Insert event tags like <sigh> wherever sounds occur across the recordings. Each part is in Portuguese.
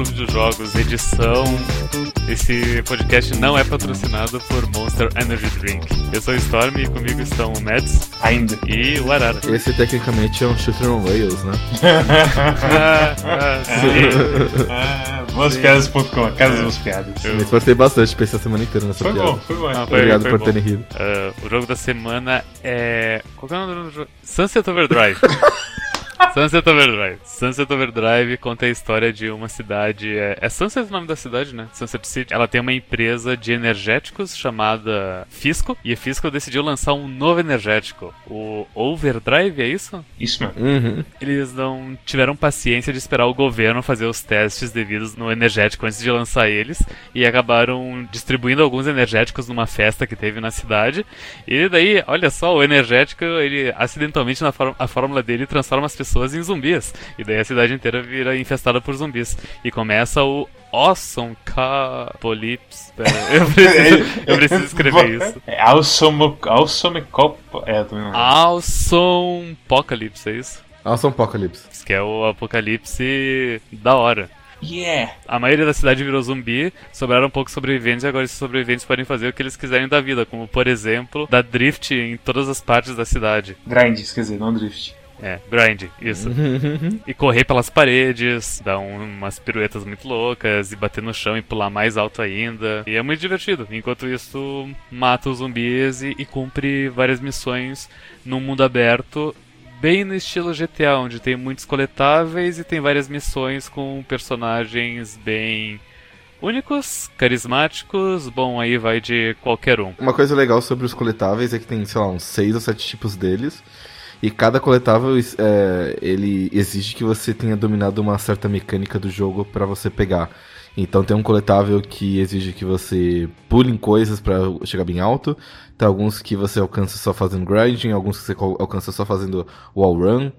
Clube de Jogos, edição. Esse podcast não é patrocinado por Monster Energy Drink. Eu sou o Storm e comigo estão o Mads Ainda. e o Arara. Esse tecnicamente é um shooter on rails, né? ah, <laughs> ah, sim. Ah, boaspiadas.com, a casa das piadas. Eu- Me esforcei bastante, pensei a semana inteira nessa Foi piada. bom, foi bom. Ah, foi- Obrigado foi por bom. terem rido. Ah, o jogo da semana é. Qual que é o nome do jogo? Sunset Overdrive. <laughs> Sunset Overdrive. Sunset Overdrive conta a história de uma cidade. É, é Sunset o nome da cidade, né? Sunset City. Ela tem uma empresa de energéticos chamada Fisco. E a Fisco decidiu lançar um novo energético. O Overdrive, é isso? Isso mesmo. Uhum. Eles não tiveram paciência de esperar o governo fazer os testes devidos no energético antes de lançar eles e acabaram distribuindo alguns energéticos numa festa que teve na cidade. E daí, olha só, o energético, ele acidentalmente na a fórmula dele transforma as pessoas em zumbis. E daí a cidade inteira vira infestada por zumbis. E começa o Awesome Capolypse. Pera, <laughs> eu preciso, eu preciso escrever isso. É Awesome, awesome Cop. É. Awesome Apocalypse, é isso? Awesome Apocalypse. Que é o apocalipse da hora. Yeah! A maioria da cidade virou zumbi, sobraram poucos sobreviventes e agora esses sobreviventes podem fazer o que eles quiserem da vida, como por exemplo, dar drift em todas as partes da cidade. Grind, quer dizer, não drift. É, grind, isso. <laughs> e correr pelas paredes, dar um- umas piruetas muito loucas, e bater no chão e pular mais alto ainda. E é muito divertido. Enquanto isso, mata os zumbis e, e cumpre várias missões num mundo aberto. Bem no estilo GTA, onde tem muitos coletáveis e tem várias missões com personagens bem únicos, carismáticos. Bom, aí vai de qualquer um. Uma coisa legal sobre os coletáveis é que tem, sei lá, uns 6 ou 7 tipos deles. E cada coletável, é, ele exige que você tenha dominado uma certa mecânica do jogo pra você pegar. Então tem um coletável que exige que você pule em coisas pra chegar bem alto. Tem alguns que você alcança só fazendo grinding, alguns que você alcança só fazendo wall run.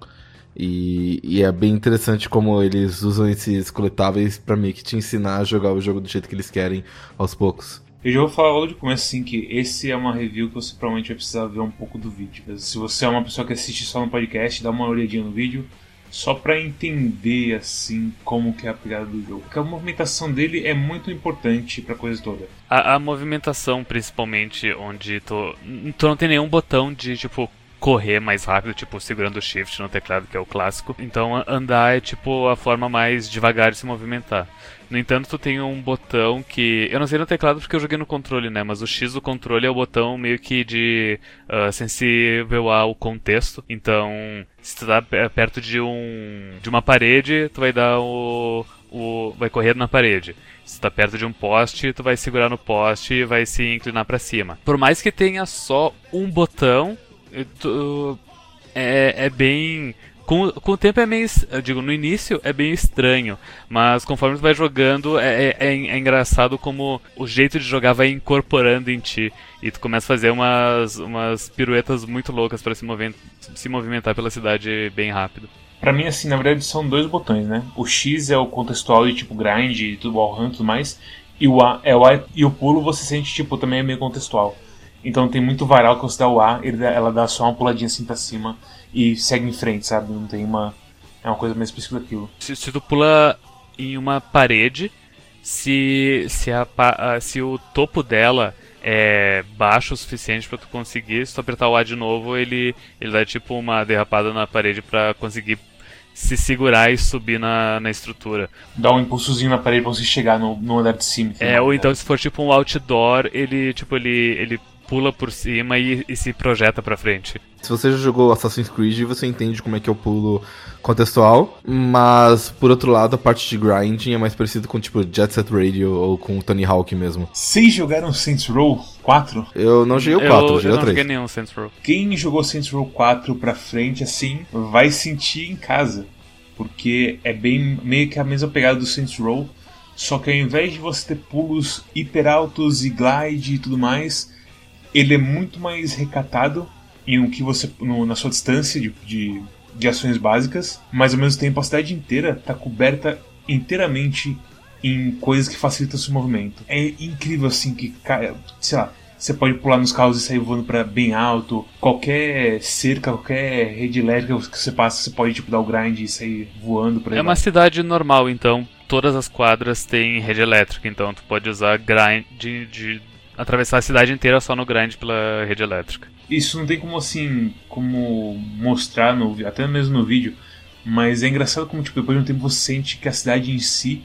E, e é bem interessante como eles usam esses coletáveis pra meio que te ensinar a jogar o jogo do jeito que eles querem aos poucos. Eu já vou falar logo de começo assim que esse é uma review que você provavelmente vai precisar ver um pouco do vídeo. Se você é uma pessoa que assiste só no podcast, dá uma olhadinha no vídeo. Só pra entender assim como que é a pegada do jogo. Porque a movimentação dele é muito importante pra coisa toda. A, a movimentação, principalmente, onde tu, tu não tem nenhum botão de, tipo, correr mais rápido, tipo, segurando o shift no teclado, que é o clássico. Então, andar é, tipo, a forma mais devagar de se movimentar. No entanto, tu tem um botão que... Eu não sei no teclado porque eu joguei no controle, né? Mas o X do controle é o botão meio que de ah, sensível ao contexto. Então, se tu tá pe- perto de um... de uma parede, tu vai dar o... o vai correr na parede. Se tu tá perto de um poste, tu vai segurar no poste e vai se inclinar pra cima. Por mais que tenha só um botão, tu- é, é bem. Com, com o tempo é meio. digo, no início é bem estranho, mas conforme tu vai jogando, é, é, é é engraçado como o jeito de jogar vai incorporando em ti. E tu começa a fazer umas, umas piruetas muito loucas pra se, mover, se movimentar pela cidade bem rápido. Pra mim, assim, na verdade são dois botões, né? O X é o contextual de tipo grind, e tudo wall run e tudo mais. E o A é o A e o pulo você sente, tipo, também é meio contextual. Então tem muito varal que você dá o A, ele ela dá só uma puladinha assim pra cima e segue em frente, sabe? Não tem uma. É uma coisa mais específica daquilo. Se, se tu pula em uma parede, se, se, a, se o topo dela é baixo o suficiente pra tu conseguir, se tu apertar o A de novo, ele, ele dá tipo uma derrapada na parede pra conseguir se segurar e subir na, na estrutura. Dá um impulsozinho na parede pra você chegar no, no andar de cima. É, ou então se for tipo um outdoor, ele tipo ele, ele pula por cima e, e se projeta pra frente. Se você já jogou Assassin's Creed, você entende como é que é o pulo contextual, mas por outro lado, a parte de grinding é mais parecido com tipo Jet Set Radio ou com Tony Hawk mesmo. Vocês jogaram Saints Row 4? Eu não joguei o eu, 4, eu eu joguei não o 3. joguei nenhum Saints Row. Quem jogou Saints Row 4 pra frente assim vai sentir em casa. Porque é bem meio que a mesma pegada do Saints Row. Só que ao invés de você ter pulos hiper altos e glide e tudo mais, ele é muito mais recatado em um que você no- na sua distância de, de, de ações básicas, mas ao mesmo tempo a cidade inteira está coberta inteiramente em coisas que facilitam o seu movimento. É incrível assim que, sei lá, Você pode pular nos carros e sair voando para bem alto. Qualquer cerca, qualquer rede elétrica que você passa, você pode tipo dar o grind e sair voando para É uma cidade normal, então todas as quadras têm rede elétrica, então tu pode usar grind de atravessar a cidade inteira só no grind pela rede elétrica. Isso não tem como assim, como mostrar no, até mesmo no vídeo, mas é engraçado como tipo depois de um tempo você sente que a cidade em si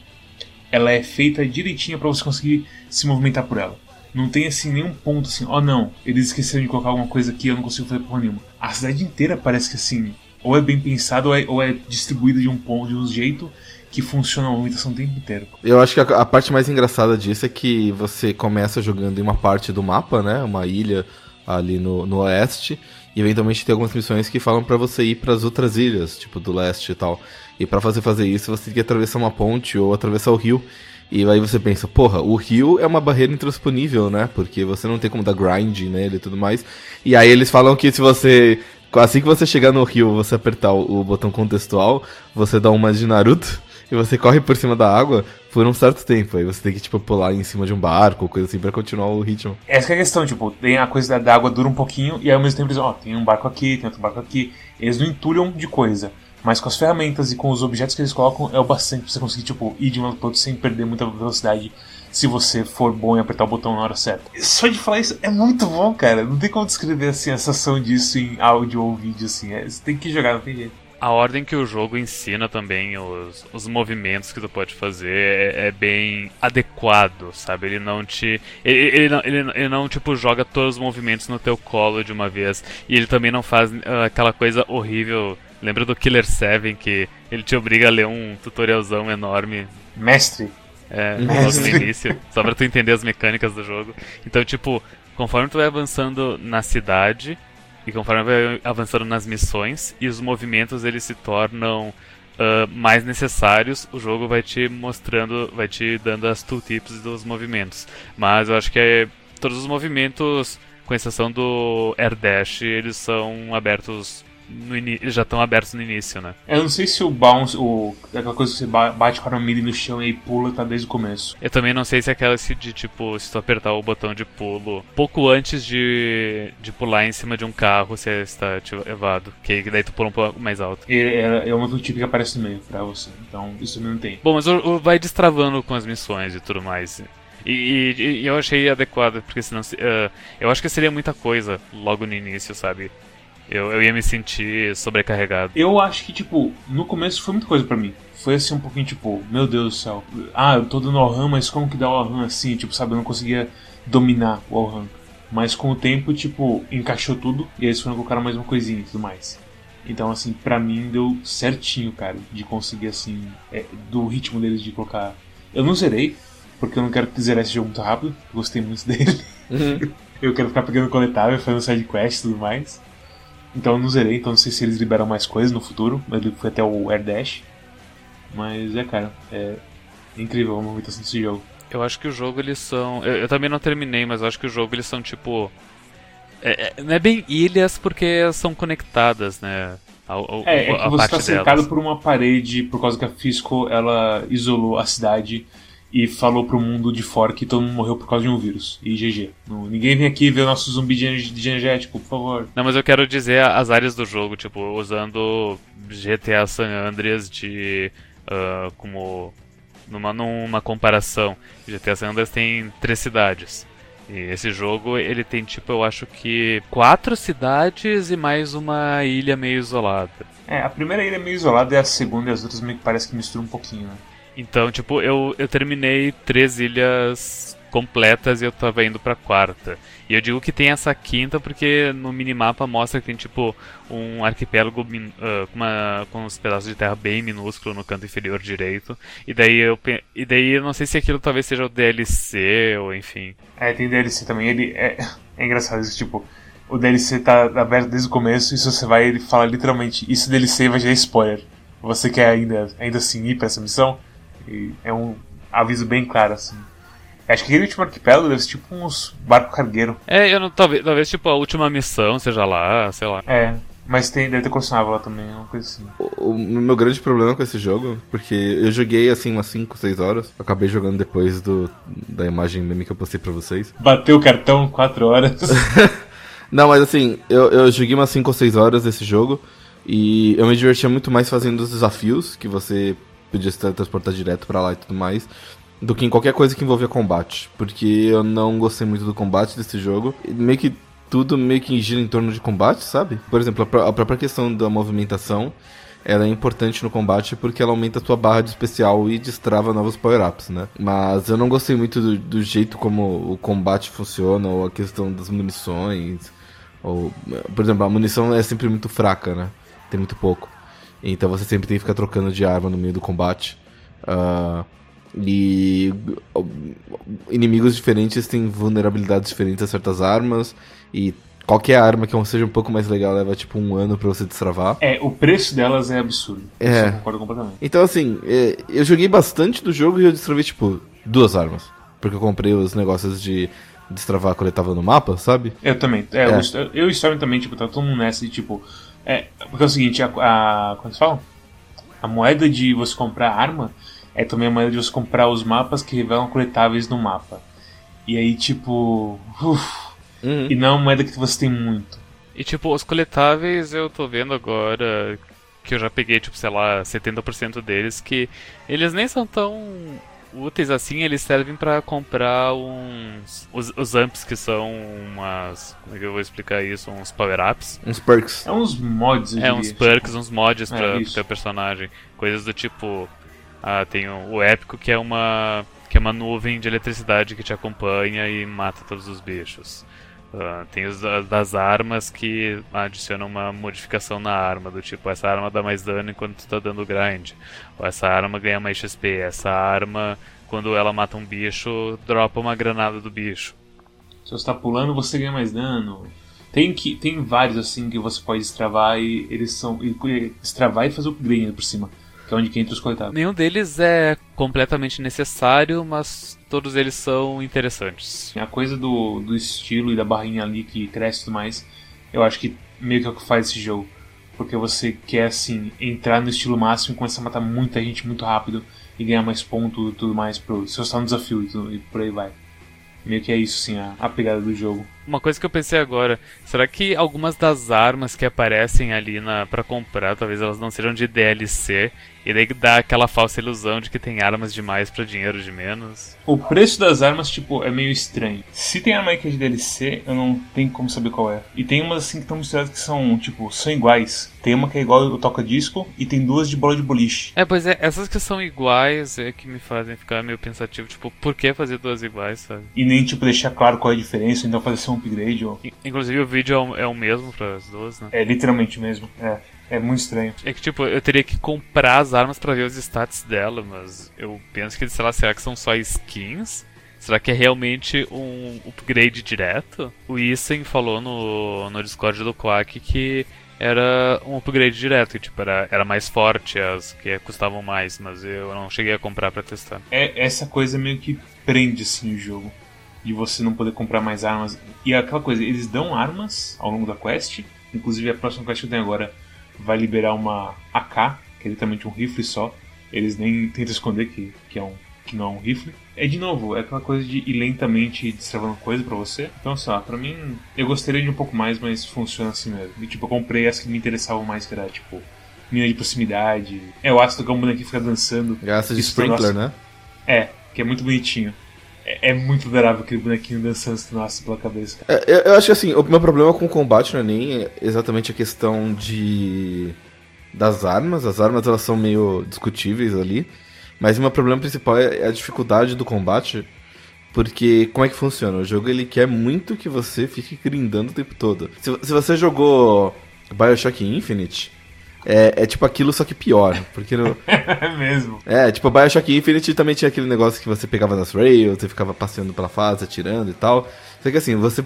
ela é feita direitinho para você conseguir se movimentar por ela. Não tem assim nenhum ponto assim, ó oh, não, eles esqueceram de colocar alguma coisa aqui, eu não consigo fazer porra nenhuma. A cidade inteira parece que assim, ou é bem pensado ou é, ou é distribuída de um ponto, de um jeito que funciona a movimentação o tempo inteiro. Eu acho que a, a, parte mais engraçada disso é que você começa jogando em uma parte do mapa, né? Uma ilha ali no, no oeste. E eventualmente tem algumas missões que falam para você ir para as outras ilhas, tipo do leste e tal. E para fazer fazer isso, você tem que atravessar uma ponte ou atravessar o rio. E aí você pensa, porra, o rio é uma barreira intransponível, né? Porque você não tem como dar grind nele e tudo mais. E aí eles falam que se você. Assim que você chegar no rio, você apertar o, o botão contextual, você dá uma de Naruto e você corre por cima da água por um certo tempo. Aí você tem que, tipo, pular em cima de um barco, coisa assim, pra continuar o ritmo. Essa é a questão, tipo, tem a coisa da água dura um pouquinho e ao mesmo tempo eles, ó, oh, tem um barco aqui, tem outro barco aqui. Eles não entulham de coisa. Mas com as ferramentas e com os objetos que eles colocam, é o bastante pra você conseguir, tipo, ir de um lado pro outro sem perder muita velocidade se você for bom em apertar o botão na hora certa. Só de falar isso é muito bom, cara. Não tem como descrever assim, a sensação disso em áudio ou vídeo, assim. É, você tem que jogar, não tem jeito. A ordem que o jogo ensina também, os, os movimentos que tu pode fazer, é, é bem adequado, sabe? Ele não te. Ele, ele, não, ele, ele, não, tipo, joga todos os movimentos no teu colo de uma vez. E ele também não faz uh, aquela coisa horrível Lembra do Killer 7 que ele te obriga a ler um tutorialzão enorme? Mestre. É, logo no início, só pra tu entender as mecânicas do jogo. Então, tipo, conforme tu vai avançando na cidade e conforme vai avançando nas missões e os movimentos eles se tornam uh, mais necessários, o jogo vai te mostrando, vai te dando as tooltips dos movimentos. Mas eu acho que é, todos os movimentos, com exceção do Air Dash, eles são abertos eles já estão abertos no início, né? Eu não sei se o bounce, o, aquela coisa que você bate com a mira no chão e pula, tá desde o começo. Eu também não sei se é aquela de tipo, se tu apertar o botão de pulo pouco antes de, de pular em cima de um carro, você está ativado. Que daí tu pula um pouco mais alto. É, é, é uma do tipo que aparece no meio pra você. Então isso não tem. Bom, mas o, o vai destravando com as missões e tudo mais. E, e, e, eu achei adequado, porque senão. Uh, eu acho que seria muita coisa logo no início, sabe? Eu, eu ia me sentir sobrecarregado. Eu acho que, tipo, no começo foi muita coisa para mim. Foi assim um pouquinho tipo, meu Deus do céu. Ah, eu tô dando Alram, mas como que dá o Alram assim? Tipo, sabe, eu não conseguia dominar o Alram. Mas com o tempo, tipo, encaixou tudo e eles foram colocar mais uma coisinha e tudo mais. Então, assim, pra mim deu certinho, cara, de conseguir, assim, é, do ritmo deles de colocar. Eu não zerei, porque eu não quero zerar esse jogo muito rápido, gostei muito <laughs> dele. Uhum. eu quero ficar pegando coletável, fazendo sidequest e tudo mais. Então eu não zerei, então não sei se eles liberam mais coisas no futuro, mas ele foi até o Air Dash. Mas é, cara, é incrível a movimentação desse jogo. Eu acho que o jogo eles são. Eu, eu também não terminei, mas eu acho que o jogo eles são tipo. É, é, não é bem ilhas porque são conectadas, né? A, a, é, é que você está cercado por uma parede por causa que a Fisco ela isolou a cidade e falou pro mundo de fora que todo mundo morreu por causa de um vírus. E GG. ninguém vem aqui ver o nosso zumbi de energético, por favor. Não, mas eu quero dizer as áreas do jogo, tipo, usando GTA San Andreas de. Uh, como. Numa, numa comparação. GTA San Andreas tem três cidades. E esse jogo, ele tem, tipo, eu acho que quatro cidades e mais uma ilha meio isolada. É, a primeira ilha é meio isolada e a segunda e as outras meio que parece que misturam um pouquinho, né? Então, tipo, eu, eu terminei três ilhas completas e eu tava indo pra quarta. E eu digo que tem essa quinta porque no minimapa mostra que tem, tipo, um arquipélago uh, com, uma, com uns pedaços de terra bem minúsculo no canto inferior direito. E daí eu, e daí eu não sei se aquilo talvez seja o DLC ou enfim. É, tem DLC também. Ele é, é engraçado isso, tipo o DLC tá aberto desde o começo e se você vai, ele fala literalmente, isso DLC vai é spoiler. Você quer ainda, ainda assim ir pra essa missão? E é um aviso bem claro, assim. Acho que aquele último arquipélago deve ser tipo uns barco cargueiro. É, eu não, talvez, talvez tipo a última missão seja lá, sei lá. É. Mas tem, deve ter colecionável lá também, uma coisa assim. O, o meu grande problema com esse jogo, porque eu joguei assim umas 5, 6 horas, acabei jogando depois do, da imagem meme que eu postei pra vocês. <laughs> Bateu o cartão 4 horas. <laughs> Não, mas assim, eu, eu joguei umas 5 ou 6 horas desse jogo e eu me divertia muito mais fazendo os desafios, que você podia se transportar direto pra lá e tudo mais, do que em qualquer coisa que envolvia combate. Porque eu não gostei muito do combate desse jogo. Meio que tudo meio que gira em torno de combate, sabe? Por exemplo, a, pró- a própria questão da movimentação, ela é importante no combate porque ela aumenta a tua barra de especial e destrava novos power-ups, né? Mas eu não gostei muito do, do jeito como o combate funciona, ou a questão das munições, ou... Por exemplo, a munição é sempre muito fraca, né? Tem muito pouco. Então você sempre tem que ficar trocando de arma no meio do combate. Ah, e inimigos diferentes têm vulnerabilidades diferentes a certas armas. E qualquer arma que seja um pouco mais legal leva tipo um ano pra você destravar. É, o preço delas é absurdo. É. Eu concordo completamente. Então assim, é, eu joguei bastante do jogo e eu destravei tipo duas armas. Porque eu comprei os negócios de destravar coletável no mapa, sabe? Eu também. É, É. Eu, eu e o Storm também, tipo, tá todo mundo nessa de tipo. É, porque é o seguinte, a. a como se fala? A moeda de você comprar arma é também a moeda de você comprar os mapas que revelam coletáveis no mapa. E aí, tipo. uf, Uhum. e não é uma moeda que você tem muito. E tipo, os coletáveis eu tô vendo agora que eu já peguei, tipo, sei lá, 70% deles, que eles nem são tão úteis assim, eles servem pra comprar uns. Os, os amps que são umas. Como é que eu vou explicar isso? Uns power-ups. Uns perks. É uns mods, eu É, diria, uns tipo. perks, uns mods É, pra pro teu personagem. Coisas do tipo. Ah, tem o, o épico que é uma. que é uma nuvem de eletricidade que te acompanha e mata todos os bichos. Ah, tem os da- das armas que adicionam uma modificação na arma, do tipo, essa arma dá mais dano enquanto tu tá dando grind. Ou essa arma ganha mais XP. Essa arma, quando ela mata um bicho, dropa uma granada do bicho. Se você tá pulando, você ganha mais dano. Tem, que, tem vários assim que você pode destravar e eles são. E, e fazer o upgrade por cima. Que é onde que entra os coletáveis. Nenhum deles é completamente necessário, mas todos eles são interessantes. A coisa do, do estilo e da barrinha ali que cresce e tudo mais, eu acho que meio que é o que faz esse jogo. Porque você quer, assim, entrar no estilo máximo e começar a matar muita gente muito rápido e ganhar mais ponto e tudo mais pro, se você tá no desafio e, tudo, e por aí vai. Meio que é isso, assim, a, a pegada do jogo. Uma coisa que eu pensei agora, será que algumas das armas que aparecem ali na para comprar, talvez elas não sejam de DLC e daí dá aquela falsa ilusão de que tem armas demais pra dinheiro de menos? O preço das armas, tipo, é meio estranho. Se tem arma aí que é de DLC, eu não tenho como saber qual é. E tem umas assim que estão misturadas que são, tipo, são iguais. Tem uma que é igual o toca-disco e tem duas de bola de boliche. É, pois é, essas que são iguais é que me fazem ficar meio pensativo, tipo, por que fazer duas iguais, sabe? E nem, tipo, deixar claro qual é a diferença, então fazer ser um upgrade ou... In- Inclusive o vídeo é o, é o mesmo para as duas, né? É, literalmente mesmo. É, é muito estranho. É que, tipo, eu teria que comprar as armas pra ver os stats dela, mas eu penso que, sei lá, será que são só skins? Será que é realmente um upgrade direto? O Isen falou no, no Discord do Quack que era um upgrade direto, que, tipo, era, era mais forte as que custavam mais, mas eu não cheguei a comprar pra testar. É, essa coisa meio que prende, assim, o jogo. De você não poder comprar mais armas. E é aquela coisa, eles dão armas ao longo da quest. Inclusive, a próxima quest que eu tenho agora vai liberar uma AK, que é literalmente um rifle só. Eles nem tentam esconder que, que, é um, que não é um rifle. É de novo, é aquela coisa de ir lentamente destravando coisa pra você. Então, sei lá, pra mim, eu gostaria de um pouco mais, mas funciona assim mesmo. E, tipo, eu comprei as que me interessavam mais, que era, tipo, mina de proximidade. É o ácido que é um bonequinho que fica dançando. Gasta de sprinkler, né? É, que é muito bonitinho. É, é muito adorável aquele bonequinho dançando no ácido pela cabeça. É, eu, eu acho que assim, o meu problema com o combate não é nem exatamente a questão de das armas. As armas elas são meio discutíveis ali. Mas o meu problema principal é a dificuldade do combate. Porque como é que funciona? O jogo ele quer muito que você fique grindando o tempo todo. Se, se você jogou Bioshock Infinite, é, é tipo aquilo, só que pior. Porque no, <laughs> É mesmo. é, tipo, Bioshock Infinite também tinha aquele negócio que você pegava nas rails, você ficava passeando pela fase, atirando e tal. Só que assim, você,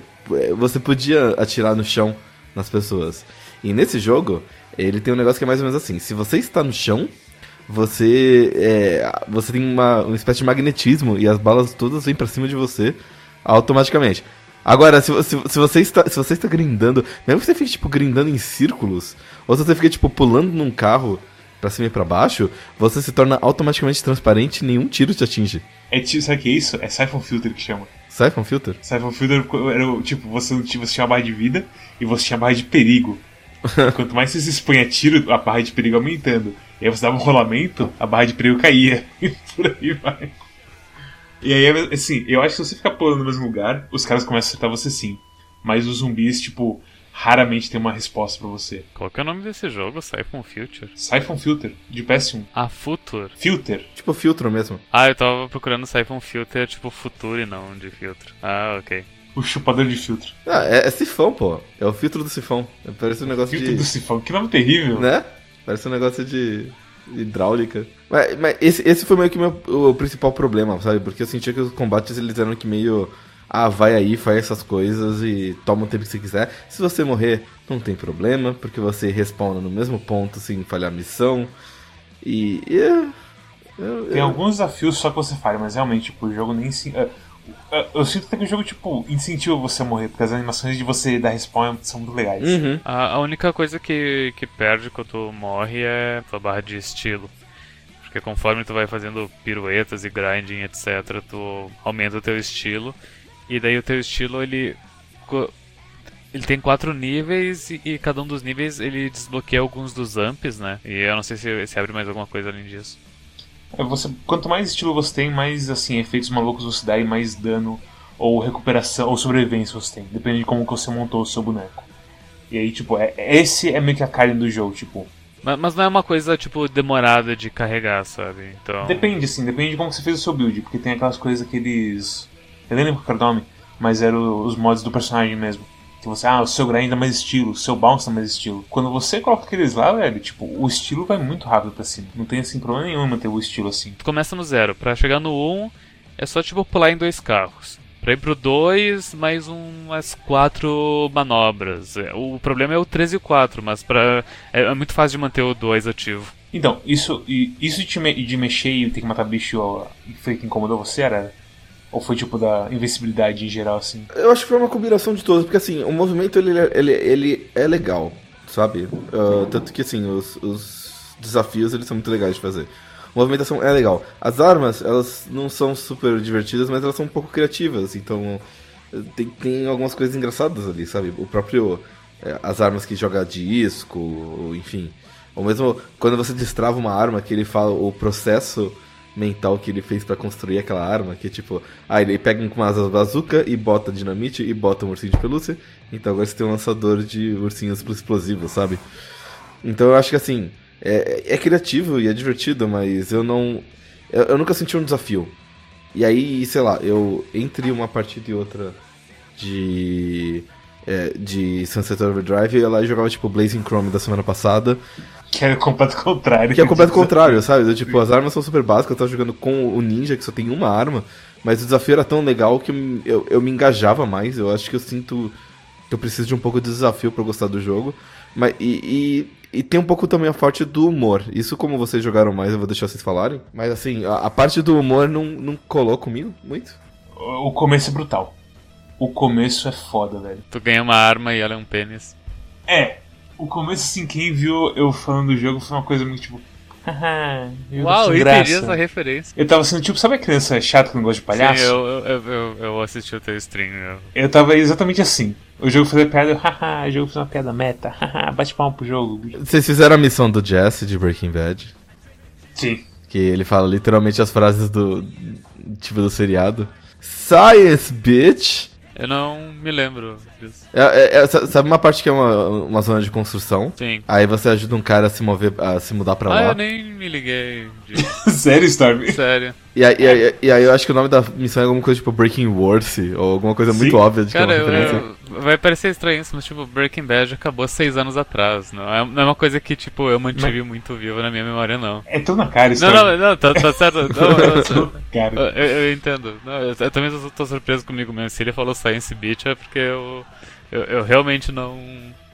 você podia atirar no chão nas pessoas. E nesse jogo, ele tem um negócio que é mais ou menos assim: se você está no chão, você é, você tem uma, uma espécie de magnetismo e as balas todas vêm pra cima de você automaticamente. Agora, se, se, se, você está, se você está grindando, mesmo que você fique, tipo, grindando em círculos, ou se você fica, tipo, pulando num carro pra cima e pra baixo, você se torna automaticamente transparente e nenhum tiro te atinge. É, sabe o que é isso? É Siphon Filter que chama. Siphon Filter? Siphon Filter era tipo, você, tinha- você tinha a barra de vida e você tinha a barra de perigo. <laughs> Quanto mais você se expõe a tiro, a barra de perigo aumentando. E aí você dava um rolamento, a barra de perigo caía. <laughs> E por aí vai. E aí, assim, eu acho que se você ficar pulando no mesmo lugar, os caras começam a acertar você sim. Mas os zumbis, tipo, raramente tem uma resposta pra você. Qual que é o nome desse jogo? Siphon Future? Siphon Filter, de PS1. Ah, Future. Filter. Tipo filtro mesmo. Ah, eu tava procurando Siphon Filter tipo Future, não de filtro. Ah, ok. O chupador de filtro. Ah, é, é sifão, pô. É o filtro do sifão. Parece um negócio Filtro de... do sifão. Que nome terrível. Né? Parece um negócio de hidráulica. Mas, mas esse, esse foi meio que meu, o principal problema, sabe? Porque eu sentia que os combates eles eram que meio. Ah, vai aí, faz essas coisas e toma o tempo que você quiser. Se você morrer, não tem problema, porque você respawna no mesmo ponto sem falhar a missão. E. e eu- eu- Tem eu- alguns desafios só que você falha, mas realmente, tipo, o jogo nem se. É, Eu sinto até que o jogo, tipo, incentiva você a morrer, porque as animações de você dar respawn são muito legais. Uhum. A, a única coisa que, que perde quando tu morre é tua barra de estilo. Porque conforme tu vai fazendo piruetas e grinding, etc., tu aumenta o teu estilo. E daí o teu estilo, ele. Ele tem quatro níveis e, e cada um dos níveis ele desbloqueia alguns dos amps, né? E eu não sei se, se abre mais alguma coisa além disso. É, Você, quanto mais estilo você tem, mais assim, efeitos malucos você dá e mais dano ou recuperação ou sobrevivência você tem, depende de como que você montou o seu boneco. E aí, tipo, é, esse é meio que a carne do jogo, tipo. Mas, mas não é uma coisa, tipo, demorada de carregar, sabe? Então. Depende, assim, depende de como você fez o seu build, porque tem aquelas coisas que eles. Eu nem lembro qual era o nome, mas eram os mods do personagem mesmo. Que você, ah, o seu grind dá mais estilo, o seu bounce dá mais estilo. Quando você coloca aqueles lá, velho, tipo, o estilo vai muito rápido pra cima. Não tem, assim, problema nenhum em manter o estilo assim. Tu começa no zero. Pra chegar no 1, é só tipo pular em dois carros. Pra ir pro 2, mais umas quatro manobras. É, O problema é o 3 e o 4, mas pra... é, é muito fácil de manter o 2 ativo. Então, isso, isso de, me- de mexer e ter que matar bicho foi que incomodou você, era? Ou foi tipo da invencibilidade em geral, assim? Eu acho que foi uma combinação de todos, porque assim, o movimento ele, ele, ele é legal, sabe? Ah, tanto que assim, os, os desafios eles são muito legais de fazer. A movimentação é legal. As armas, elas não são super divertidas, mas elas são um pouco criativas, então tem, tem algumas coisas engraçadas ali, sabe? O próprio. eh, as armas que joga disco, enfim. Ou mesmo quando você destrava uma arma, que ele fala o processo mental que ele fez pra construir aquela arma, que tipo, ah, ele pega com uma bazuca e bota dinamite e bota um ursinho de pelúcia, então agora você tem um lançador de ursinhos explosivos, sabe? Então eu acho que assim, é, é criativo e é divertido, mas eu não. Eu, eu nunca senti um desafio. E aí, sei lá, eu entre uma partida e outra de. é, de Sunset Overdrive, eu ia lá e jogava tipo Blazing Chrome da semana passada. Que era o completo contrário. Que é o completo <laughs> contrário, sabe? Eu, tipo, as armas são super básicas, eu tava jogando com o ninja, que só tem uma arma, mas o desafio era tão legal que eu, eu, eu me engajava mais. Eu acho que eu sinto que eu preciso de um pouco de desafio pra eu gostar do jogo. Mas, e, e, e tem um pouco também a parte do humor. Isso, como vocês jogaram mais, eu vou deixar vocês falarem. Mas assim, a, a parte do humor não, não colou comigo muito. O o começo é brutal. O começo é foda, velho. Tu ganha uma arma e ela é um pênis. É, o começo, assim, quem viu eu falando do jogo foi uma coisa muito tipo. <laughs> Haha, eu Uau, entendi essa referência. Eu tava sendo tipo, sabe a criança chata que não gosta de palhaço? Sim, eu, eu, eu, eu, eu assisti o teu stream. Eu... Eu tava exatamente assim. O jogo fazia piada, eu, <laughs> haha, o jogo fez uma piada meta, <laughs> haha, bate palma pro jogo. Vocês fizeram a missão do Jesse de Breaking Bad? Sim. Que ele fala literalmente as frases do. Tipo do seriado. Science, bitch! Eu não me lembro disso. É, é- é- sa- sabe uma parte que é uma, uma zona de construção? Sim. Aí você ajuda um cara a se mover, a se mudar pra Ah, lá. eu nem me liguei disso. <laughs> Sério, Storm? Sério. E, aí, e, aí, e aí eu acho que o nome da missão é alguma coisa tipo Breaking Worth, ou alguma coisa muito Sim. óbvia de que Cara, é uma eu- referência. eu- vai parecer estranho isso, mas tipo, Breaking Bad acabou seis anos atrás. Não é, não é uma coisa que, tipo, eu mantive muito viva na minha memória, não. É tão na cara, Não, Storm. não, não, tá, tá certo. <laughs> Não, eu, na cara. eu, eu entendo. Não, eu, eu também tô, tô surpreso comigo mesmo. Se ele falou Science Beach é porque eu, eu, eu realmente não.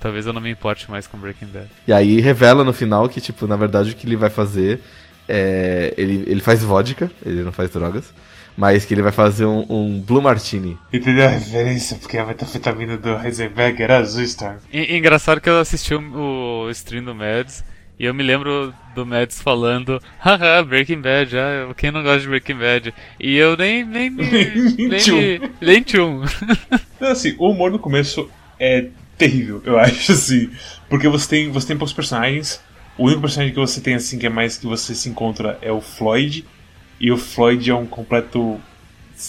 Talvez eu não me importe mais com Breaking Bad. E aí revela no final que, tipo, na verdade o que ele vai fazer é. Ele, ele faz vodka, ele não faz drogas. Mas que ele vai fazer um, um Blue Martini. Entendeu a referência? Porque a metafetamina do Heisenberg era azul, Storm. E, engraçado que eu assisti o, o stream do Mads e eu me lembro do Mads falando, haha, Breaking Bad, ah, quem não gosta de Breaking Bad? E eu nem. nem me. <laughs> nem, tchum. me, nem tchum. Então, <laughs> assim, o humor no começo é terrível, eu <laughs> acho, assim. Porque você tem, você tem poucos personagens. O único personagem que você tem, assim, que é mais que você se encontra é o Floyd. E o Floyd é um completo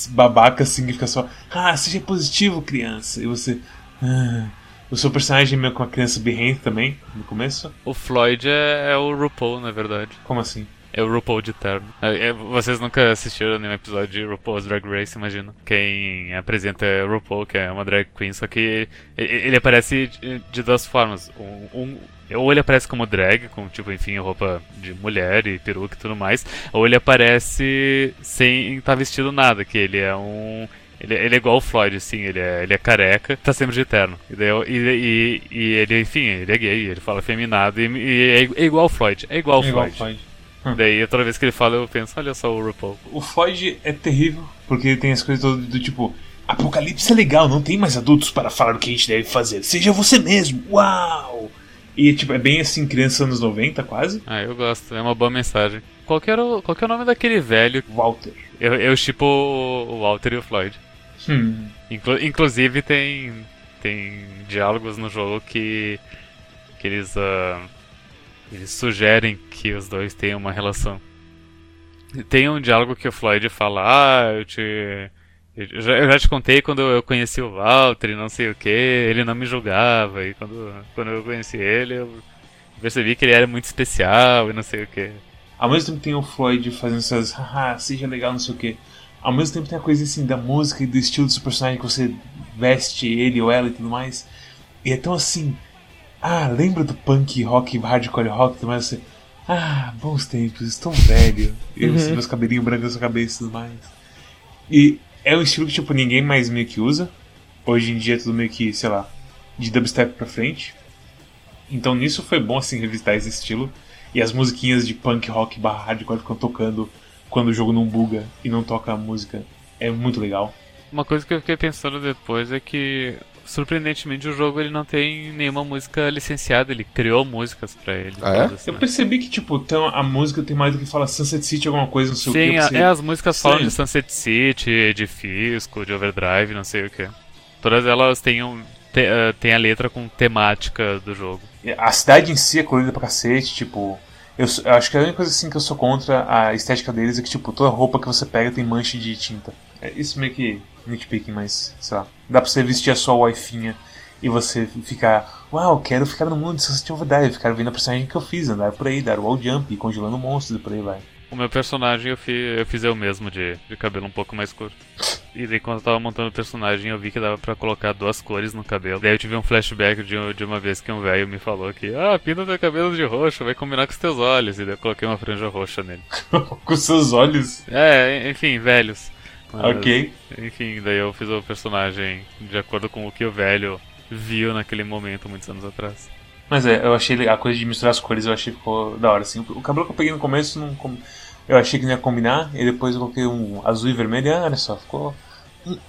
babaca, assim, que fica só, ah, seja positivo, criança. E você. Ah. O seu personagem é meio com uma criança birrenta também, no começo. O Floyd é, é, o RuPaul, na verdade. Como assim? É o RuPaul de terno. É, é, vocês nunca assistiram nenhum episódio de RuPaul's Drag Race, imagino. Quem apresenta é o RuPaul, que é uma drag queen, só que ele aparece de, de duas formas. Um, um, ou ele aparece como drag, com tipo, enfim, roupa de mulher e peruca e tudo mais, ou ele aparece sem estar tá vestido nada, que ele é um ele, ele, é igual o Floyd, assim, ele é, ele é careca, tá sempre de terno. E, daí, e, e, e, ele, enfim, ele é gay, ele fala feminado, e, e é, igual o Floyd, é igual o é Floyd. Igual Floyd. Hum. Daí toda vez que ele fala eu penso, olha só o RuPaul. O Floyd é terrível, porque tem as coisas do, do tipo, Apocalipse é legal, não tem mais adultos para falar o que a gente deve fazer. Seja você mesmo, uau! E tipo, é bem assim, criança anos 90 quase. Ah, eu gosto, é uma boa mensagem. Qual que, era o, qual que é o nome daquele velho? Walter. Eu, eu tipo o Walter e o Floyd. Hum. Inclu inclusive tem tem diálogos no jogo que que eles uh, eles sugerem que os dois tenham uma relação. Tem um diálogo que o Floyd fala: "Ah, eu te eu já, eu já te contei quando eu conheci o Walter não sei o que, ele não me julgava e quando quando eu conheci ele eu percebi que ele era muito especial e não sei o que. Ao mesmo tempo tem o Floyd fazendo essas, haha, seja legal, não sei o que ao mesmo tempo tem a coisa assim da música e do estilo do seu personagem que você veste ele ou ela e tudo mais. E é tão assim. Ah, lembra do punk rock, hardcore rock mais? Você, ah, bons tempos, estou velho. Eu, uhum. meus cabelinhos brancos na sua cabeça e tudo mais. E é um estilo que tipo ninguém mais meio que usa. Hoje em dia é tudo meio que, sei lá, de dubstep pra frente. Então nisso foi bom assim revisitar esse estilo. E as musiquinhas de punk rock barra hardcore ficam tocando quando o jogo não buga e não toca a música. É muito legal. Uma coisa que eu fiquei pensando depois é que surpreendentemente o jogo ele não tem nenhuma música licenciada, ele criou músicas para ele. Ah, é? Assim. Eu percebi que tipo, tem a música tem mais do que fala Sunset City alguma coisa, não sei Sim, o que. Sim, é, as músicas falam de Sunset City, de Fisco, de Overdrive, não sei o que. Todas elas têm, um, te, uh, têm a letra com temática do jogo. A cidade em si é colorida pra cacete, tipo, eu, eu, acho que a única coisa assim que eu sou contra a estética deles é que, tipo, toda roupa que você pega tem mancha de tinta. É isso meio que nitpicking, mas, sei lá. Dá pra você vestir a sua wifinha e você ficar, uau, quero ficar no mundo de Overdrive, ficar vendo a personagem que eu fiz, andar por aí, dar wall jump, congelando monstros e por aí vai. O meu personagem eu fiz, eu fiz eu mesmo, de, de cabelo um pouco mais curto. E daí quando eu tava montando o personagem eu vi que dava pra colocar duas cores no cabelo. Daí eu tive um flashback de, de uma vez que um velho me falou que, ah, pinta teu cabelo de roxo, vai combinar com os teus olhos. E daí eu coloquei uma franja roxa nele. <laughs> com seus olhos? É, enfim, velhos. Mas, ok. Enfim, daí eu fiz o personagem de acordo com o que o velho viu naquele momento, muitos anos atrás. Mas é, eu achei a coisa de misturar as cores, eu achei que ficou da hora, assim. O cabelo que eu peguei no começo, não, eu achei que não ia combinar, e depois eu coloquei um azul e vermelho, e ah, olha só, ficou.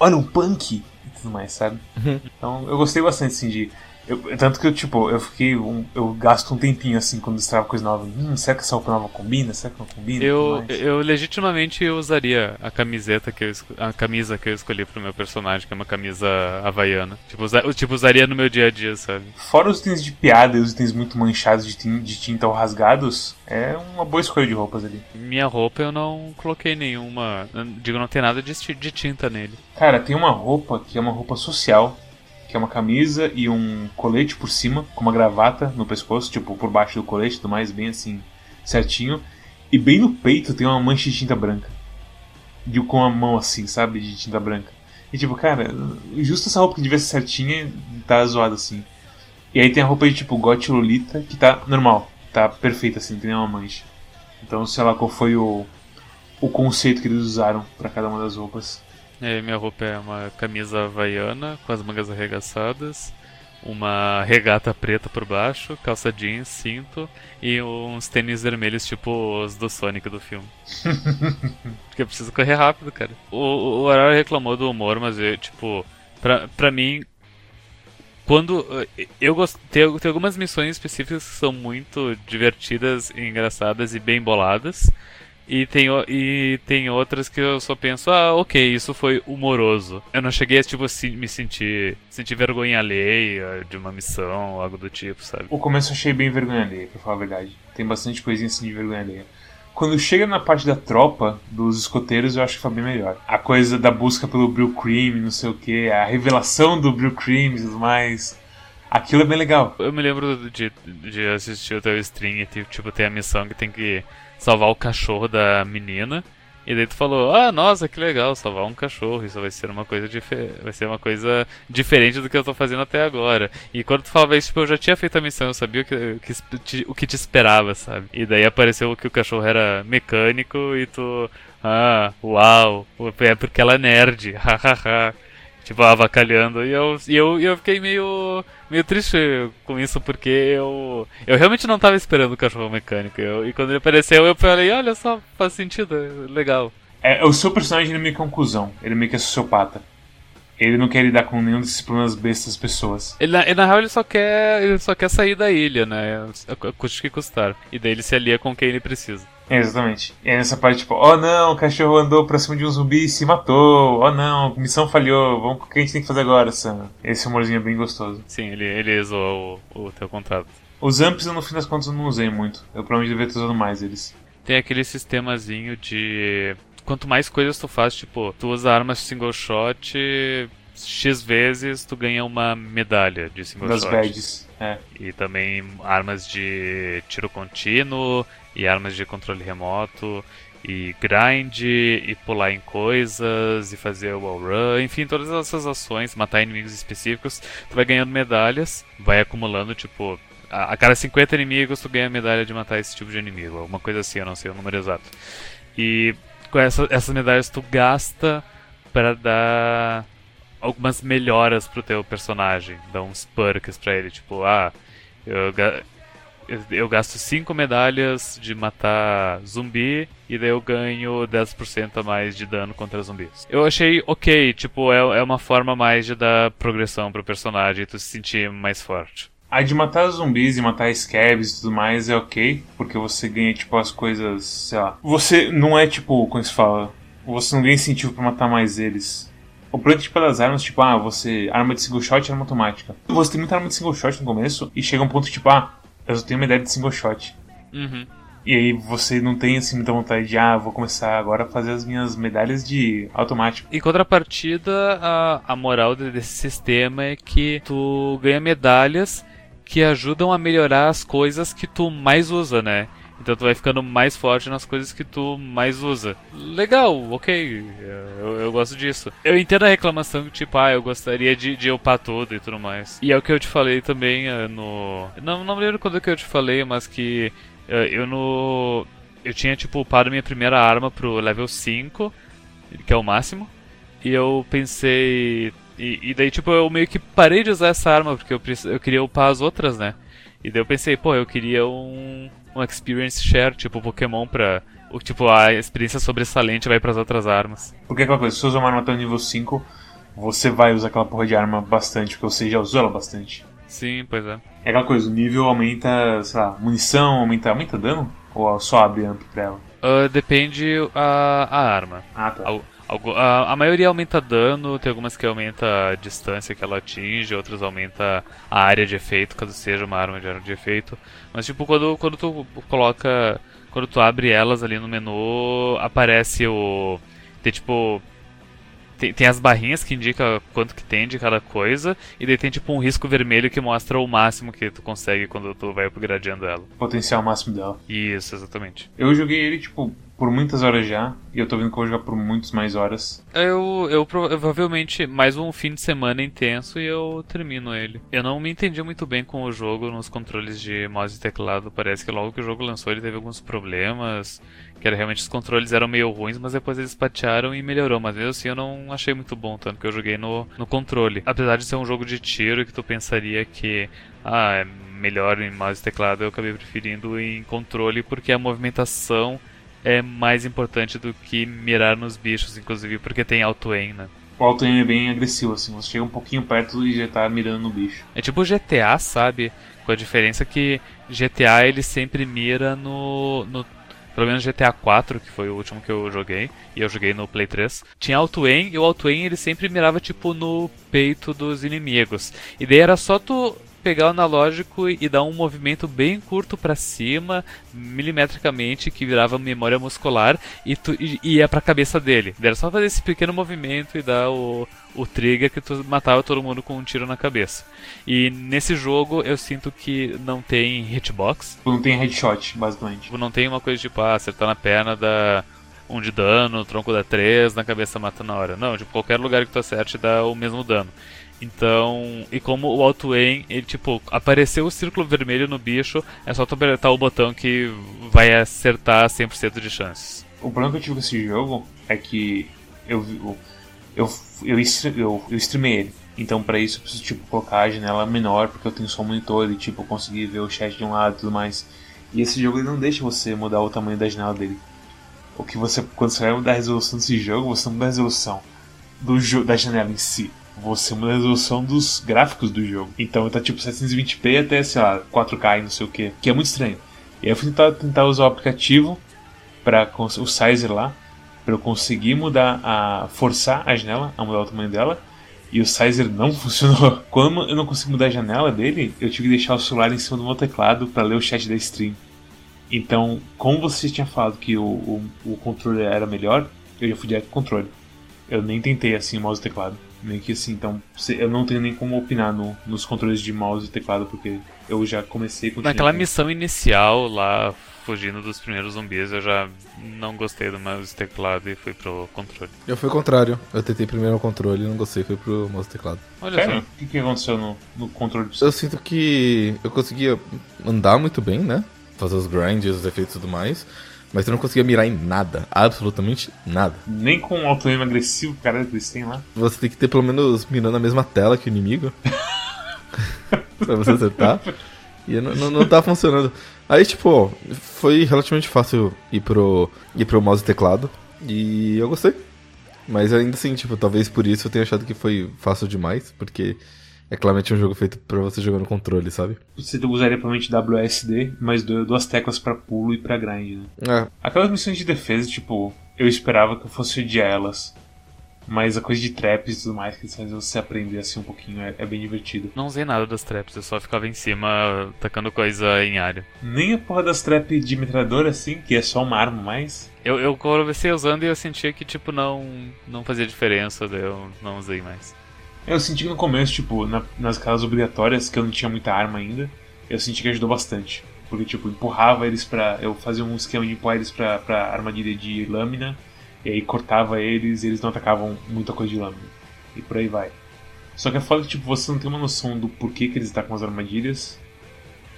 Olha, um punk e tudo mais, sabe? Uhum. Então eu gostei bastante, assim, de eu, tanto que eu, tipo, eu fiquei. Um, eu gasto um tempinho assim quando destrava coisa nova. Hum, será que essa roupa nova combina? Será que não combina? Eu, eu legitimamente usaria a camiseta que eu, a camisa que eu escolhi pro meu personagem, que é uma camisa havaiana. Tipo, usa, tipo, usaria no meu dia a dia, sabe? Fora os itens de piada e os itens muito manchados de tinta, de tinta ou rasgados, é uma boa escolha de roupas ali. Minha roupa eu não coloquei nenhuma. Digo, não tem nada de, de tinta nele. Cara, tem uma roupa que é uma roupa social que é uma camisa e um colete por cima, com uma gravata no pescoço, tipo, por baixo do colete, tudo mais, bem assim, certinho. E bem no peito tem uma mancha de tinta branca. E com a mão assim, sabe, de tinta branca. E tipo, cara, justo essa roupa que devia ser certinha, tá zoada assim. E aí tem a roupa de tipo Got Lolita, que tá normal, tá perfeita assim, não tem nenhuma mancha. Então, sei lá qual foi o, o conceito que eles usaram para cada uma das roupas. É, minha roupa é uma camisa havaiana com as mangas arregaçadas, uma regata preta por baixo, calça jeans, cinto e uns tênis vermelhos tipo os do Sonic do filme. <laughs> Porque eu preciso correr rápido, cara. O, o Horário reclamou do humor, mas eu, tipo, pra, pra mim, quando eu gosto tem, tem algumas missões específicas que são muito divertidas, engraçadas e bem boladas. E tem, e tem outras que eu só penso, ah, ok, isso foi humoroso. Eu não cheguei a, tipo, me sentir, sentir vergonha alheia de uma missão, algo do tipo, sabe? O começo eu achei bem vergonha alheia, pra falar a verdade. Tem bastante coisinha assim de vergonha alheia. Quando chega na parte da tropa, dos escoteiros, eu acho que foi bem melhor. A coisa da busca pelo Brill Cream, não sei o que, a revelação do Brill Cream e tudo mais. Aquilo é bem legal. Eu me lembro de, de assistir o teu stream e tipo, ter a missão que tem que salvar o cachorro da menina. E daí tu falou, ah, nossa, que legal, salvar um cachorro, isso vai ser uma coisa vai ser uma coisa diferente do que eu tô fazendo até agora. E quando tu falava isso, tipo, eu já tinha feito a missão, eu sabia o que, que, o que te esperava, sabe? E daí apareceu que o cachorro era mecânico e tu, ah, uau, é porque ela é nerd, <laughs> hahaha tipo, avacalhando. E eu, e eu, eu fiquei meio, meio triste com isso, porque eu, eu realmente não tava esperando o cachorro mecânico. Eu, e quando ele apareceu, eu falei, olha só, faz sentido, é legal. É, o seu personagem ele é meio que é um cuzão, ele é meio que é sociopata. Ele não quer lidar com nenhum desses problemas bestas das pessoas. Ele, na, na real, ele só quer. Ele só quer sair da ilha, né? Custe que custar. E daí ele se alia com quem ele precisa. Exatamente. E aí nessa parte, tipo, oh não, o cachorro andou pra cima de um zumbi e se matou. Oh não, missão falhou. Vamos, o que a gente tem que fazer agora, Sam? Esse humorzinho é bem gostoso. Sim, ele, ele zoou o, o teu contrato. Os amps, no fim das contas, eu não usei muito. Eu provavelmente devia ter usado mais eles. Tem aquele sistemazinho de. Quanto mais coisas tu faz, tipo, tu usa armas single shot, X vezes tu ganha uma medalha de single das shot. Das badges, é. E também armas de tiro contínuo e armas de controle remoto e grind e pular em coisas e fazer wall run, enfim, todas essas ações, matar inimigos específicos, tu vai ganhando medalhas, vai acumulando tipo a, a cada 50 inimigos tu ganha a medalha de matar esse tipo de inimigo, alguma coisa assim, eu não sei o número exato. E com essa, essas medalhas tu gasta para dar algumas melhoras pro teu personagem, dá uns perks pra ele, tipo, ah, eu, eu gasto 5 medalhas de matar zumbi e daí eu ganho 10% a mais de dano contra zumbis. Eu achei ok, tipo, é, é uma forma mais de dar progressão pro personagem e tu se sentir mais forte. A de matar zumbis e matar scabs e tudo mais é ok, porque você ganha, tipo, as coisas, sei lá. Você não é, tipo, como se fala, você não ganha incentivo para matar mais eles. O protótipo das armas, tipo, ah, você. Arma de single shot e arma automática. Você tem muita arma de single shot no começo e chega um ponto tipo, ah, eu só tenho uma ideia de single shot. Uhum. E aí você não tem assim muita vontade de, ah, vou começar agora a fazer as minhas medalhas de automático. Em contrapartida, a, a moral desse sistema é que tu ganha medalhas que ajudam a melhorar as coisas que tu mais usa, né? Então tu vai ficando mais forte nas coisas que tu mais usa. Legal, ok. Eu, eu gosto disso. Eu entendo a reclamação tipo, ah, eu gostaria de, de upar tudo e tudo mais. E é o que eu te falei também uh, no. Não, não me lembro quando que eu te falei, mas que eu no. Eu tinha tipo upado minha primeira arma pro level 5, que é o máximo. E eu pensei. E, e daí, tipo, eu meio que parei de usar essa arma, porque eu, eu queria upar as outras, né? E daí eu pensei, pô, eu queria um, um experience share, tipo Pokémon pra. Tipo, a experiência sobressalente vai para as outras armas. Porque é aquela coisa, se você usa uma arma até o nível 5, você vai usar aquela porra de arma bastante, porque você já usou ela bastante. Sim, pois é. É aquela coisa, o nível aumenta, sei lá, munição, aumenta, aumenta dano? Ou só abre amp pra ela? Uh, depende a, a arma. Ah, tá. A, a, a, maioria aumenta dano, tem algumas que aumenta a distância que ela atinge, outras aumenta a área de efeito, caso seja uma arma de área de efeito. Mas tipo, quando, quando tu coloca. Quando tu abre elas ali no menu, aparece o. Tem tipo. Tem, tem as barrinhas que indicam quanto que tem de cada coisa, e daí tem tipo um risco vermelho que mostra o máximo que tu consegue quando tu vai upgradeando ela. Potencial máximo dela. Isso, exatamente. Eu joguei ele, tipo, por muitas horas já, e eu tô vendo que eu vou jogar por muitas mais horas. Eu, eu provavelmente mais um fim de semana intenso e eu termino ele. Eu não me entendi muito bem com o jogo nos controles de mouse e teclado. Parece que logo que o jogo lançou ele teve alguns problemas. Que era, realmente os controles eram meio ruins, mas depois eles patearam e melhorou. Mas mesmo assim eu não achei muito bom, tanto que eu joguei no, no controle. Apesar de ser um jogo de tiro que tu pensaria que ah, é melhor em mouse e teclado, eu acabei preferindo em controle porque a movimentação é mais importante do que mirar nos bichos, inclusive porque tem auto-aim, né? O auto-aim é bem agressivo, assim, você chega um pouquinho perto e já tá mirando no bicho. É tipo GTA, sabe? Com a diferença que GTA ele sempre mira no, no pelo menos GTA 4, que foi o último que eu joguei, e eu joguei no Play 3, tinha auto-aim, e o auto-aim ele sempre mirava tipo no peito dos inimigos. E daí era só tu pegar o analógico e dar um movimento bem curto para cima, milimetricamente, que virava memória muscular e, tu, e, e ia pra cabeça dele. Era só fazer esse pequeno movimento e dar o, o trigger que tu matava todo mundo com um tiro na cabeça. E nesse jogo eu sinto que não tem hitbox. Não tem headshot, basicamente. Não tem uma coisa tipo, ah, acertar na perna da um de dano, tronco dá 3, na cabeça mata na hora. Não, tipo, qualquer lugar que tu acerte dá o mesmo dano. Então, e como o auto aim, ele tipo, apareceu o círculo vermelho no bicho, é só tu apertar o botão que vai acertar 100% de chances. O problema que eu tive com esse jogo é que eu eu eu, eu, eu, streamei ele. Então, para isso eu preciso tipo colocar a janela menor, porque eu tenho só um monitor e tipo conseguir ver o chat de um lado e tudo mais. E esse jogo ele não deixa você mudar o tamanho da janela dele. O que você quando você vai mudar a resolução desse jogo, você muda a resolução do da janela em si você muda a resolução dos gráficos do jogo. Então tá tipo 720p até, sei lá, 4K e não sei o que, que é muito estranho. E aí eu fui tentar, tentar usar o aplicativo para o sizer lá, para eu conseguir mudar a forçar a janela a mudar o tamanho dela. E o sizer não <laughs> funcionou. Quando eu não consegui mudar a janela dele, eu tive que deixar o celular em cima do meu teclado para ler o chat da stream. Então, como você tinha falado que o, o, o controle era melhor, eu já fui direto pro controle. Eu nem tentei assim o mouse e teclado. Nem que assim, então eu não tenho nem como opinar no, nos controles de mouse e teclado, porque eu já comecei com. Naquela missão inicial lá, fugindo dos primeiros zumbis, eu já não gostei do mouse e teclado e fui pro controle. Eu fui o contrário. Eu tentei primeiro o controle e não gostei, fui pro mouse e teclado. Olha só. O que, que aconteceu no, no controle? Eu sinto que eu conseguia andar muito bem, né? Fazer os grinds, os efeitos e tudo mais. Mas eu não conseguia mirar em nada. Absolutamente nada. Nem com o auto agressivo, cara, que eles têm lá. Você tem que ter pelo menos mirando na mesma tela que o inimigo. <laughs> pra você acertar. E não, não, não tá funcionando. Aí, tipo, foi relativamente fácil ir pro, ir pro mouse e teclado. E eu gostei. Mas ainda assim, tipo, talvez por isso eu tenha achado que foi fácil demais, porque é claramente um jogo feito para você jogar no controle, sabe? Você usaria provavelmente WSD, mas duas teclas para pulo e para grind, né? É. Aquelas missões de defesa, tipo, eu esperava que eu fosse odiar elas. Mas a coisa de traps e tudo mais que eles fazem você aprender assim um pouquinho é, é, bem divertido. Não usei nada das traps, eu só ficava em cima tacando coisa em área. Nem a porra das traps de metralhadora assim, que é só uma arma mais. Eu, eu comecei usando e eu sentia que tipo não, não fazia diferença, daí eu não usei mais. Eu senti que no começo, tipo, na, nas casas obrigatórias, que eu não tinha muita arma ainda, eu senti que ajudou bastante. Porque, tipo, empurrava eles pra. Eu fazia um esquema de empurrar eles pra, pra armadilha de lâmina, e aí cortava eles e eles não atacavam muita coisa de lâmina. E por aí vai. Só que é foda que, tipo, você não tem uma noção do porquê que eles atacam as armadilhas,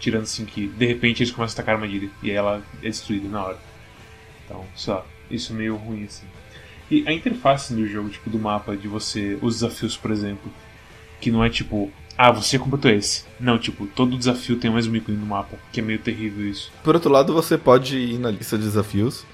tirando assim que de repente eles começam a atacar a armadilha, e aí ela é destruída na hora. Então, só, isso é meio ruim assim. E a interface do jogo, tipo, do mapa, de você. Os desafios, por exemplo. Que não é tipo, ah, você completou esse. Não, tipo, todo desafio tem o mesmo ícone no mapa, que é meio terrível isso. Por outro lado, você pode ir na lista de desafios,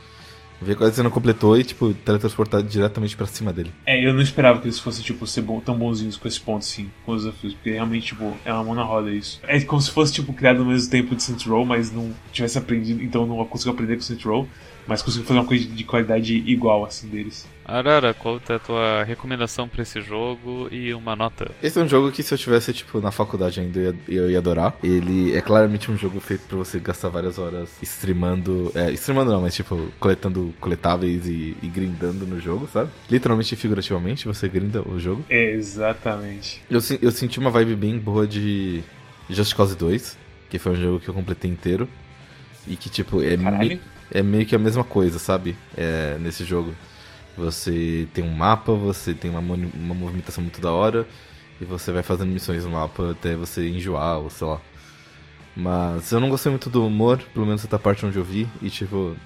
ver quais você não completou e, tipo, teletransportar diretamente para cima dele. É, eu não esperava que eles fossem, tipo, ser bom, tão bonzinhos com esse ponto, assim, com os desafios, porque realmente, tipo, é uma mão na roda isso. É como se fosse, tipo, criado no mesmo tempo de Saints Row, mas não tivesse aprendido, então não conseguiu aprender com Saints Row mas consigo fazer uma coisa de qualidade igual assim deles. Arara, qual é a tua recomendação para esse jogo e uma nota? Esse é um jogo que se eu tivesse tipo na faculdade ainda eu ia, eu ia adorar. Ele é claramente um jogo feito para você gastar várias horas streamando, é, streamando não, mas tipo coletando coletáveis e, e grindando no jogo, sabe? Literalmente e figurativamente você grinda o jogo. Exatamente. Eu, eu senti uma vibe bem boa de Just Cause 2, que foi um jogo que eu completei inteiro. E que, tipo, é. Caralho. É meio que a mesma coisa, sabe? É, nesse jogo. Você tem um mapa, você tem uma, uma movimentação muito da hora, e você vai fazendo missões no mapa até você enjoar, ou sei lá. Mas eu não gostei muito do humor, pelo menos essa parte onde eu vi, e tipo,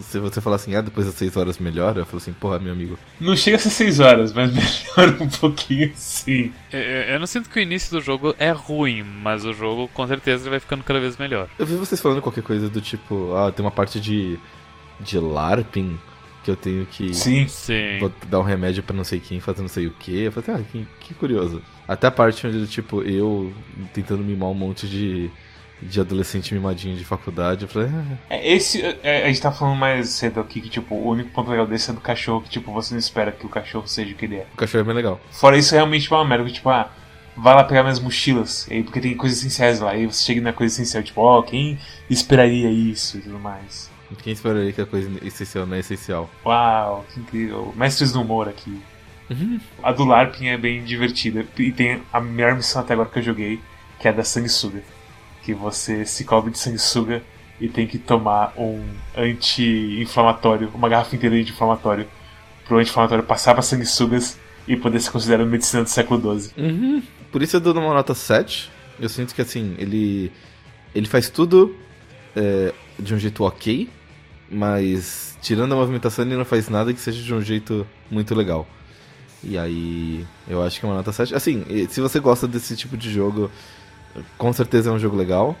se você falar assim, ah, depois das 6 horas melhora, eu falo assim, porra, meu amigo. Não chega a ser 6 horas, mas <laughs> melhora um pouquinho sim. Eu, eu, não sinto que o início do jogo é ruim, mas o jogo com certeza vai ficando cada vez melhor. Eu vi vocês falando qualquer coisa do tipo, ah, tem uma parte de. de LARPing que eu tenho que sim. Sim. dar um remédio para não sei quem, fazer não sei o que. Eu falei, ah, que, que curioso. Até a parte onde, tipo, eu tentando mimar um monte de de adolescente mimadinho de faculdade. Eu falei, ah. É, esse. É, a gente tá falando mais cedo aqui que, tipo, o único ponto legal desse é do cachorro, que, tipo, você não espera que o cachorro seja o que ele é. O cachorro é bem legal. Fora isso, é realmente uma merda, tipo, ah, vai lá pegar minhas mochilas, aí, porque tem coisas essenciais lá, aí você chega na coisa essencial, tipo, ó, oh, quem esperaria isso e tudo mais. Quem esperaria que a coisa essencial não é essencial? Uau, que incrível. Mestres do humor aqui. Uhum. A do LARPing é bem divertida. E tem a melhor missão até agora que eu joguei, que é a da sanguessuga que você se cobre de sanguessuga e tem que tomar um anti-inflamatório, uma garrafa inteira de anti-inflamatório, pro anti-inflamatório passar para sanguessugas e poder ser considerado medicina do século XII. Uhum. Por isso eu dou uma nota 7. Eu sinto que assim, ele. Ele faz tudo é, de um jeito ok, mas tirando a movimentação ele não faz nada que seja de um jeito muito legal. E aí, eu acho que é uma nota 7. Assim, se você gosta desse tipo de jogo, com certeza é um jogo legal,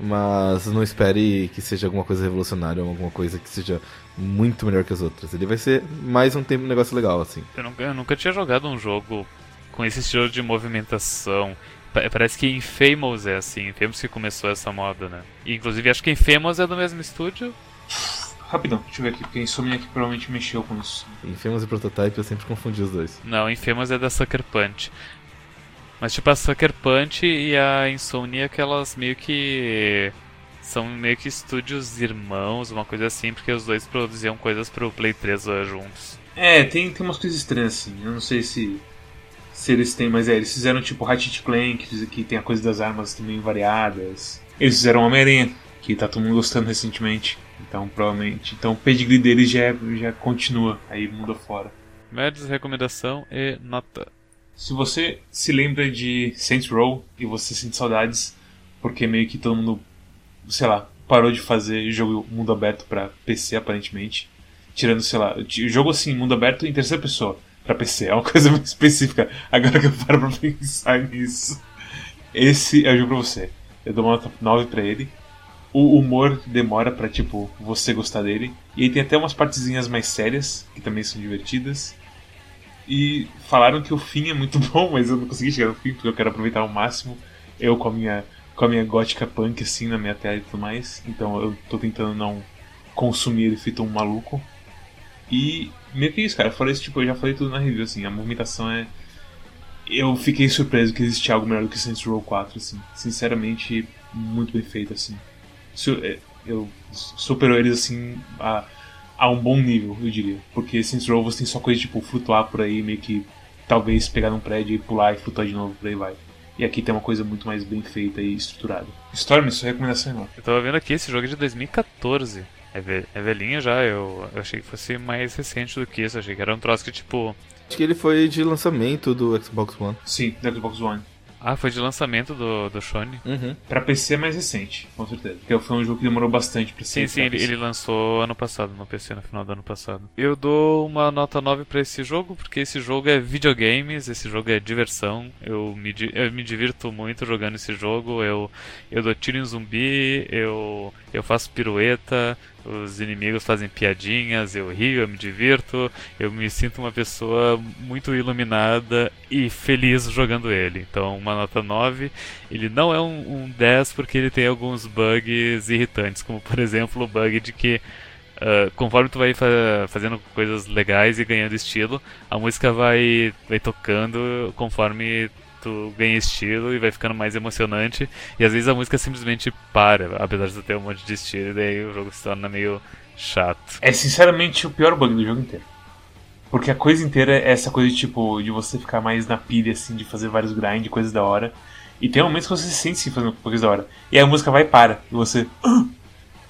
mas não espere que seja alguma coisa revolucionária ou alguma coisa que seja muito melhor que as outras. Ele vai ser mais um tempo um negócio legal, assim. Eu nunca, eu nunca tinha jogado um jogo com esse estilo de movimentação. Parece que Infamous é assim, Infamous que começou essa moda, né? E, inclusive acho que Infamous é do mesmo estúdio. Rapidão, deixa eu ver aqui, porque Insomniac provavelmente mexeu com isso. Infamous e Prototype eu sempre confundi os dois. Não, Infamous é da Sucker Punch. Mas tipo a Sucker Punch e a Insomniac, elas meio que são meio que estúdios irmãos, uma coisa assim, porque os dois produziam coisas pro Play 3 juntos. É, tem, tem umas coisas estranhas assim. Eu não sei se se eles têm, mas é, eles fizeram tipo Ratchet Clank, que tem a coisa das armas também variadas. Eles fizeram Homem-Aranha, que tá todo mundo gostando recentemente. Então, provavelmente. Então, o pedigree deles já, já continua aí mundo fora. Médios, recomendação e nota. Se você se lembra de Saints Row e você sente saudades, porque meio que todo mundo, sei lá, parou de fazer jogo mundo aberto para PC aparentemente, tirando, sei lá, jogo assim, mundo aberto em terceira pessoa para PC, é uma <laughs> coisa muito específica. Agora que eu paro pra pensar nisso. Esse é o jogo pra você. Eu dou uma nota 9 pra ele. O humor demora pra, tipo, você gostar dele. E aí tem até umas partezinhas mais sérias, que também são divertidas. E falaram que o fim é muito <laughs> bom, mas eu não consegui chegar no fim porque eu quero aproveitar ao máximo. Eu com a minha com a minha gótica punk assim na minha tela e tudo mais. Então eu tô tentando não consumir ele feito um maluco. E meio que isso, cara. Fora isso, tipo, eu já falei tudo na review, assim, a movimentação é. Eu fiquei surpreso que existia algo melhor do que Saints Row 4, assim. Sinceramente, muito bem feito, assim. É, eu superou eles, assim, a a um bom nível, eu diria. Porque Saints Row você tem só coisa tipo flutuar por aí, meio que talvez pegar num prédio e pular e flutuar de novo, por aí vai. E aqui tem uma coisa muito mais bem feita e estruturada. Storm, sua recomendação é não. Eu tava vendo aqui, esse jogo é de 2014. É, ve é velhinho já, eu, eu achei que fosse mais recente do que isso. Achei que era um troço que tipo. Acho que ele foi de lançamento do Xbox One. Sim, do Xbox One. Ah, foi de lançamento do, do Shone? Uhum. Pra PC é mais recente, com certeza. Porque foi um jogo que demorou bastante pra ser. Sim, sim, ele, ele, lançou ano passado, no PC, no final do ano passado. Eu dou uma nota 9 pra esse jogo, porque esse jogo é videogames, esse jogo é diversão. Eu me, eu me divirto muito jogando esse jogo. Eu, eu dou tiro em zumbi, eu, eu faço pirueta, os inimigos fazem piadinhas, eu rio, eu me divirto, eu me sinto uma pessoa muito iluminada e feliz jogando ele. Então, uma nota 9. Ele não é um, um 10 porque ele tem alguns bugs irritantes, como por exemplo o bug de que Uh, conforme tu vai fa fazendo coisas legais e ganhando estilo, a música vai, vai tocando conforme tu ganha estilo e vai ficando mais emocionante. E às vezes a música simplesmente para, apesar de tu ter um monte de estilo, e daí o jogo se torna meio chato. É sinceramente o pior bug do jogo inteiro. Porque a coisa inteira é essa coisa de, tipo, de você ficar mais na pilha, assim, de fazer vários grind, coisas da hora. E tem momentos que você se sente assim fazendo coisas da hora. E aí a música vai e para. E você. <gasps>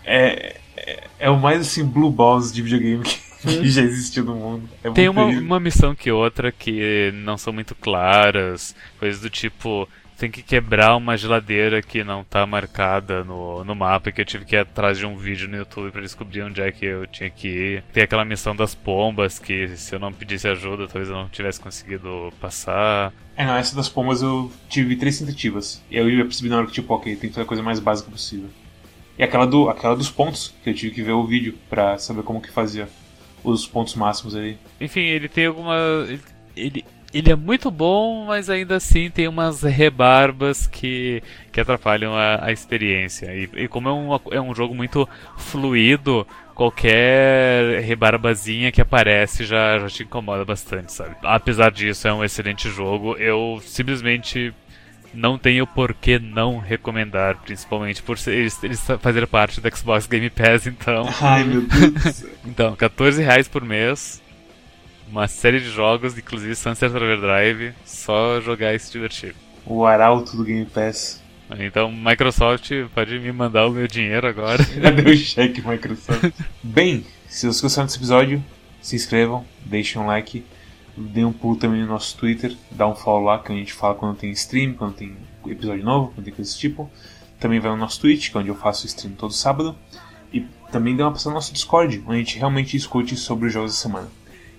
É, é, é o mais assim, blue balls de videogame que, que <laughs> já existiu no mundo. É Tem uma, terrível. uma missão que outra que não são muito claras, coisas do tipo. Tem que quebrar uma geladeira que não tá marcada no, no mapa, que eu tive que ir atrás de um vídeo no YouTube pra descobrir onde é que eu tinha que ir. Tem aquela missão das pombas, que se eu não pedisse ajuda, talvez eu não tivesse conseguido passar. É, não, essa das pombas eu tive três tentativas. E eu percebi na hora que, tipo, ok, tem que fazer a coisa mais básica possível. E aquela, do, aquela dos pontos, que eu tive que ver o vídeo pra saber como que fazia os pontos máximos ali. Enfim, ele tem alguma. Ele, ele, ele é muito bom, mas ainda assim tem umas rebarbas que, que atrapalham a, a experiência. E, e como é um, é um jogo muito fluido, qualquer rebarbazinha que aparece já, já te incomoda bastante, sabe? Apesar disso, é um excelente jogo. Eu simplesmente não tenho por que não recomendar, principalmente por ser, eles, eles fazerem parte do Xbox Game Pass, então. <laughs> Ai, meu Deus. Então, 14 reais por mês, uma série de jogos, inclusive Sunset Overdrive, só jogar e se divertir. O arauto do Game Pass. Então, Microsoft pode me mandar o meu dinheiro agora. <laughs> Cadê o cheque, Microsoft? <laughs> Bem, se vocês gostaram desse episódio, se inscrevam, deixem um like, deem um pulo também no nosso Twitter, dá um follow lá que a gente fala quando tem stream, quando tem episódio novo, quando tem coisa desse tipo. Também vai no nosso Twitch, que é onde eu faço stream todo sábado. E também dê uma passada no nosso Discord, onde a gente realmente discute sobre os jogos da semana.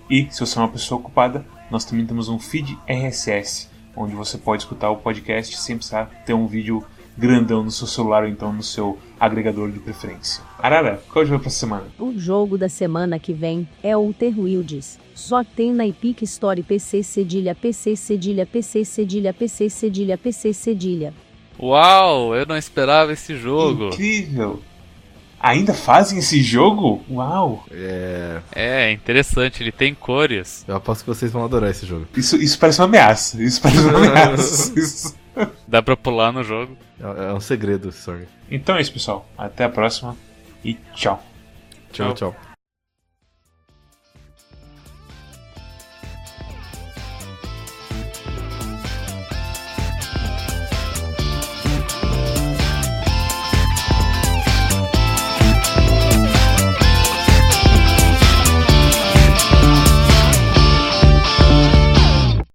E, se você é uma pessoa ocupada, nós também temos um feed RSS, onde você pode escutar o podcast sem precisar ter um vídeo grandão no seu celular ou então no seu agregador de preferência. Arara, qual é o jogo pra semana? O jogo da semana que vem é o Outer Wilds. Só tem na Epic Store PC cedilha PC cedilha PC cedilha PC cedilha PC cedilha. Uau, eu não esperava esse jogo. Incrível! Ainda fazem esse jogo? Uau! É. É, interessante, ele tem cores. Eu aposto que vocês vão adorar esse jogo. Isso, isso parece uma ameaça. Isso parece uma ameaça. <laughs> Isso- Dá pra pular no jogo. É, é um segredo, sorry. Então é isso, pessoal. Até a próxima e tchau. Tchau, Tchau. tchau.